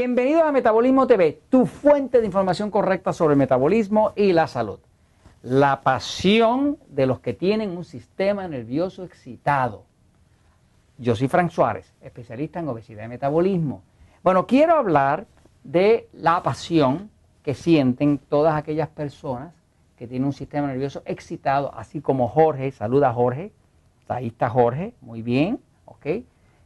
Bienvenido a Metabolismo TV, tu fuente de información correcta sobre el metabolismo y la salud. La pasión de los que tienen un sistema nervioso excitado. Yo soy Frank Suárez, especialista en obesidad y metabolismo. Bueno, quiero hablar de la pasión que sienten todas aquellas personas que tienen un sistema nervioso excitado, así como Jorge, saluda Jorge, ahí está Jorge, muy bien, ok.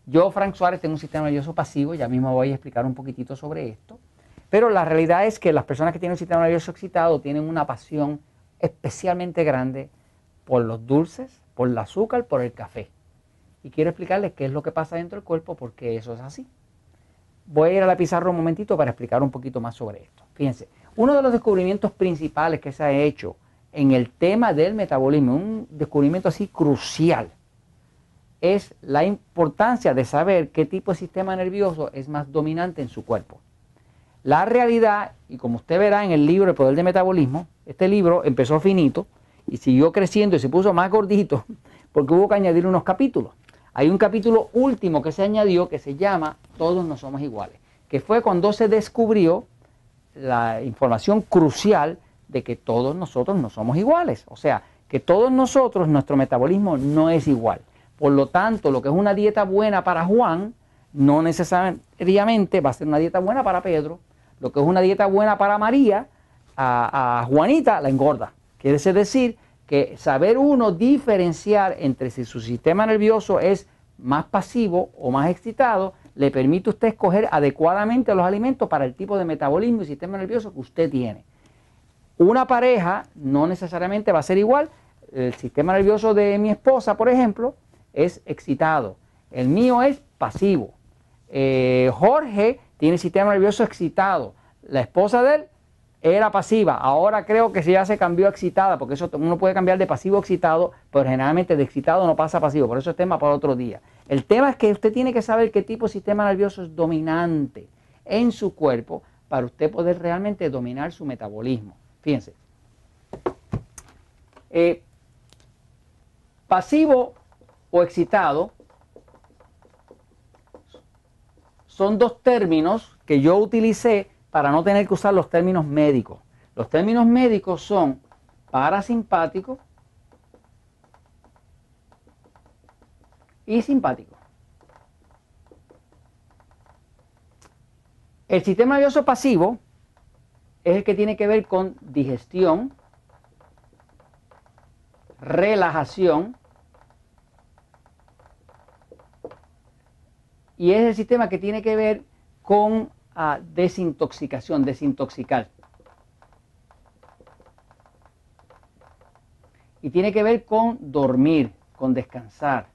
Yo, Frank Suárez, tengo un sistema nervioso pasivo, ya mismo voy a explicar un poquitito sobre esto. Pero la realidad es que las personas que tienen un sistema nervioso excitado tienen una pasión especialmente grande por los dulces, por el azúcar, por el café. Y quiero explicarles qué es lo que pasa dentro del cuerpo porque eso es así. Voy a ir a la pizarra un momentito para explicar un poquito más sobre esto. Fíjense, uno de los descubrimientos principales que se ha hecho en el tema del metabolismo, un descubrimiento así crucial, es la importancia de saber qué tipo de sistema nervioso es más dominante en su cuerpo. La realidad, y como usted verá en el libro El Poder del Metabolismo, este libro empezó finito y siguió creciendo y se puso más gordito porque hubo que añadir unos capítulos. Hay un capítulo último que se añadió que se llama Todos no somos iguales, que fue cuando se descubrió la información crucial de que todos nosotros no somos iguales. O sea, que todos nosotros, nuestro metabolismo no es igual. Por lo tanto, lo que es una dieta buena para Juan, no necesariamente va a ser una dieta buena para Pedro. Lo que es una dieta buena para María, a, Juanita la engorda. Quiere decir que saber uno diferenciar entre si su sistema nervioso es más pasivo o más excitado, le permite a usted escoger adecuadamente los alimentos para el tipo de metabolismo y sistema nervioso que usted tiene. Una pareja no necesariamente va a ser igual. El sistema nervioso de mi esposa, por ejemplo, es excitado. El mío es pasivo. Eh, Jorge tiene sistema nervioso excitado. La esposa de él era pasiva. Ahora creo que ya se cambió a excitada, porque eso uno puede cambiar de pasivo a excitado, pero generalmente de excitado no pasa a pasivo. Por eso es tema para otro día. El tema es que usted tiene que saber qué tipo de sistema nervioso es dominante en su cuerpo para usted poder realmente dominar su metabolismo. Fíjense. Eh, pasivo o excitado son dos términos que yo utilicé para no tener que usar los términos médicos. Los términos médicos son parasimpático y simpático. El sistema nervioso pasivo es el que tiene que ver con digestión, relajación y es el sistema que tiene que ver con ah, desintoxicación, desintoxicar. Y tiene que ver con dormir, con descansar.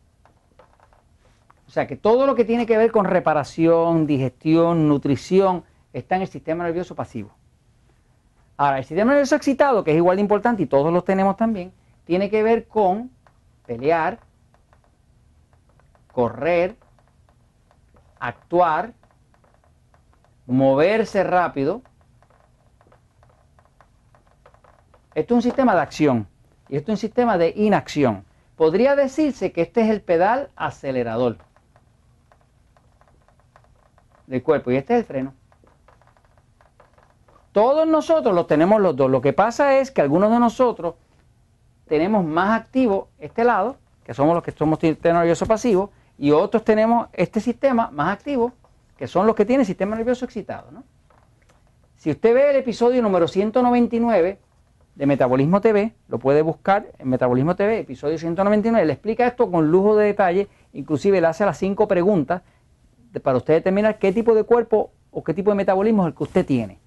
O sea que todo lo que tiene que ver con reparación, digestión, nutrición, está en el sistema nervioso pasivo. Ahora, el sistema nervioso excitado, que es igual de importante y todos los tenemos también, tiene que ver con pelear, correr, actuar, moverse rápido. Esto es un sistema de acción y esto es un sistema de inacción. Podría decirse que este es el pedal acelerador del cuerpo y este es el freno. Todos nosotros los tenemos los dos. Lo que pasa es que algunos de nosotros tenemos más activo este lado, que somos los que somos nervioso pasivo, y otros tenemos este sistema más activo, que son los que tienen sistema nervioso excitado. Si usted ve el episodio número 199 de Metabolismo TV, lo puede buscar en Metabolismo TV, episodio 199, le explica esto con lujo de detalle, inclusive le hace las cinco preguntas para usted determinar qué tipo de cuerpo o qué tipo de metabolismo es el que usted tiene.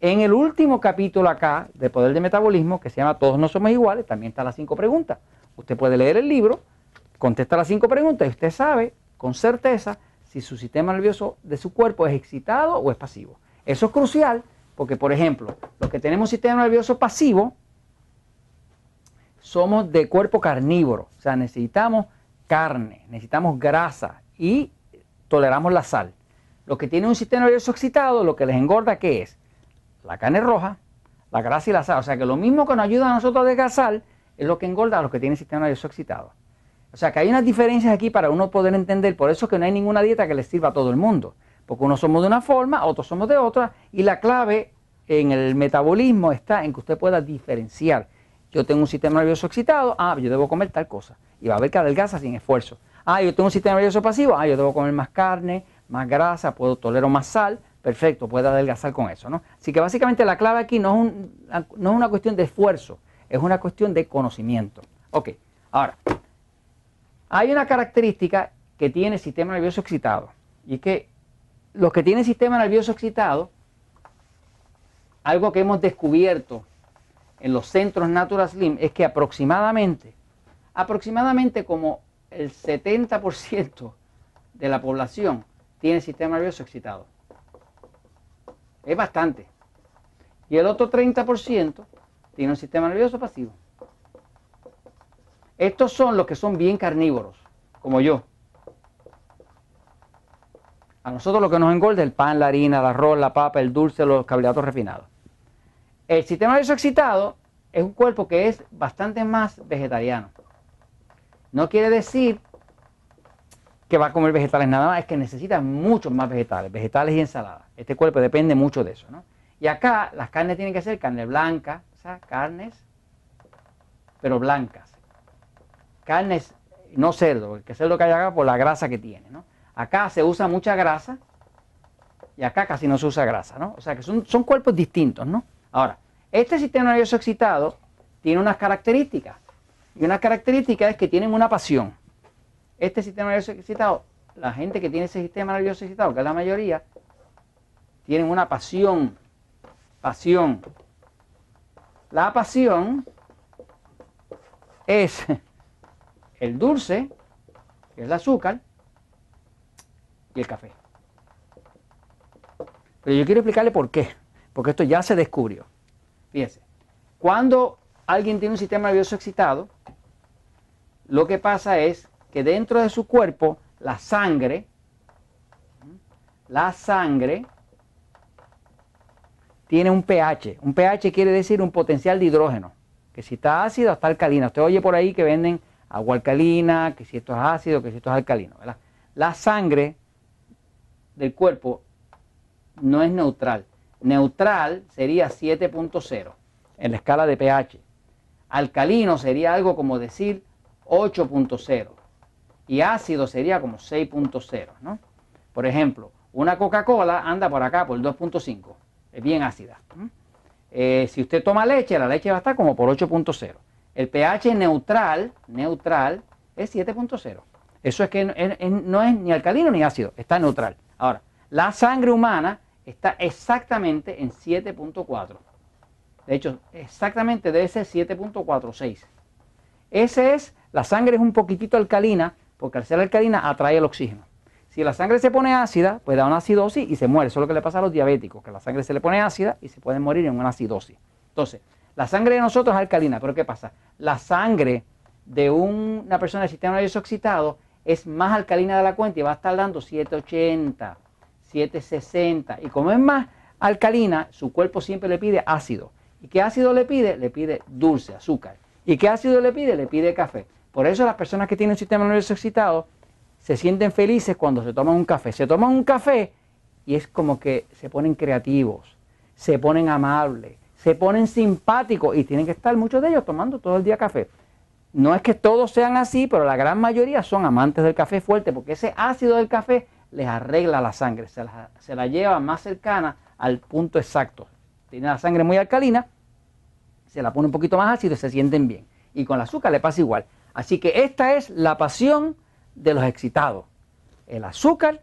En el último capítulo acá de Poder de Metabolismo, que se llama Todos no somos iguales, también están las cinco preguntas. Usted puede leer el libro contesta las cinco preguntas y usted sabe con certeza si su sistema nervioso de su cuerpo es excitado o es pasivo. Eso es crucial porque, por ejemplo, los que tenemos sistema nervioso pasivo somos de cuerpo carnívoro, o sea, necesitamos carne, necesitamos grasa y toleramos la sal. Los que tienen un sistema nervioso excitado, lo que les engorda, ¿qué es? La carne roja, la grasa y la sal. O sea, que lo mismo que nos ayuda a nosotros a desgasar es lo que engorda a los que tienen sistema nervioso excitado. O sea que hay unas diferencias aquí para uno poder entender, por eso es que no hay ninguna dieta que le sirva a todo el mundo. porque unos somos de una forma, otros somos de otra, y la clave en el metabolismo está en que usted pueda diferenciar. Yo tengo un sistema nervioso excitado, ah, yo debo comer tal cosa, y va a haber que adelgaza sin esfuerzo. Ah, yo tengo un sistema nervioso pasivo, ah, yo debo comer más carne, más grasa, puedo tolero más sal, perfecto, puedo adelgazar con eso, ¿no? Así que básicamente la clave aquí no es, no es una cuestión de esfuerzo, es una cuestión de conocimiento. Ok, ahora, hay una característica que tiene el sistema nervioso excitado, y es que los que tienen sistema nervioso excitado, algo que hemos descubierto en los centros Natural Slim es que aproximadamente, aproximadamente como el 70% de la población tiene sistema nervioso excitado. Es bastante. Y el otro 30% tiene un sistema nervioso pasivo. Estos son los que son bien carnívoros, como yo. A nosotros lo que nos engorda es el pan, la harina, el arroz, la papa, el dulce, los carbohidratos refinados. El sistema nervioso excitado es un cuerpo que es bastante más vegetariano. No quiere decir que va a comer vegetales nada más, es que necesita muchos más vegetales, vegetales y ensaladas. Este cuerpo depende mucho de eso. ¿no? Y acá las carnes tienen que ser carne blanca, o sea, carnes, pero blancas. Carnes, no cerdo, el que cerdo que hay acá por la grasa que tiene. ¿no? Acá se usa mucha grasa y acá casi no se usa grasa, ¿no? O sea que son, son cuerpos distintos, ¿no? Ahora, este sistema nervioso excitado tiene unas características. Y una característica es que tienen una pasión. Este sistema nervioso excitado, la gente que tiene ese sistema nervioso excitado, que es la mayoría, tienen una pasión. Pasión. La pasión es el dulce, que es el azúcar, y el café. Pero yo quiero explicarle por qué. Porque esto ya se descubrió. Fíjense, cuando alguien tiene un sistema nervioso excitado, lo que pasa es que dentro de su cuerpo la sangre, la sangre tiene un pH. Un pH quiere decir un potencial de hidrógeno. Que si está ácido, está alcalina. Usted oye por ahí que venden agua alcalina, que si esto es ácido, que si esto es alcalino. La sangre del cuerpo no es neutral. Neutral sería 7.0 en la escala de pH. Alcalino sería algo como decir 8.0. Y ácido sería como 6.0. ¿no? Por ejemplo, una Coca-Cola anda por acá por 2.5. Es bien ácida. Eh, si usted toma leche, la leche va a estar como por 8.0. El pH neutral, neutral es 7.0. Eso es que no es ni alcalino ni ácido, está neutral. Ahora, la sangre humana está exactamente en 7.4. De hecho, exactamente debe ser 7.46. Ese es, la sangre es un poquitito alcalina, porque al ser alcalina atrae el oxígeno. Si la sangre se pone ácida, pues da una acidosis y se muere. Eso es lo que le pasa a los diabéticos, que la sangre se le pone ácida y se pueden morir en una acidosis. Entonces, la sangre de nosotros es alcalina, pero ¿qué pasa? La sangre de una persona del sistema nervioso excitado es más alcalina de la cuenta y va a estar dando 780, 760. Y como es más alcalina, su cuerpo siempre le pide ácido. ¿Y qué ácido le pide? Le pide dulce, azúcar. ¿Y qué ácido le pide? Le pide café. Por eso las personas que tienen un sistema nervioso excitado se sienten felices cuando se toman un café. Se toman un café y es como que se ponen creativos, se ponen amables, se ponen simpáticos y tienen que estar muchos de ellos tomando todo el día café. No es que todos sean así, pero la gran mayoría son amantes del café fuerte, porque ese ácido del café les arregla la sangre, se la, lleva más cercana al punto exacto. Tiene la sangre muy alcalina, se la pone un poquito más ácido y se sienten bien. Y con el azúcar le pasa igual. Así que esta es la pasión de los excitados. El azúcar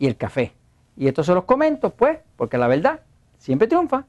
y el café. Y esto se los comento, pues, porque la verdad siempre triunfa.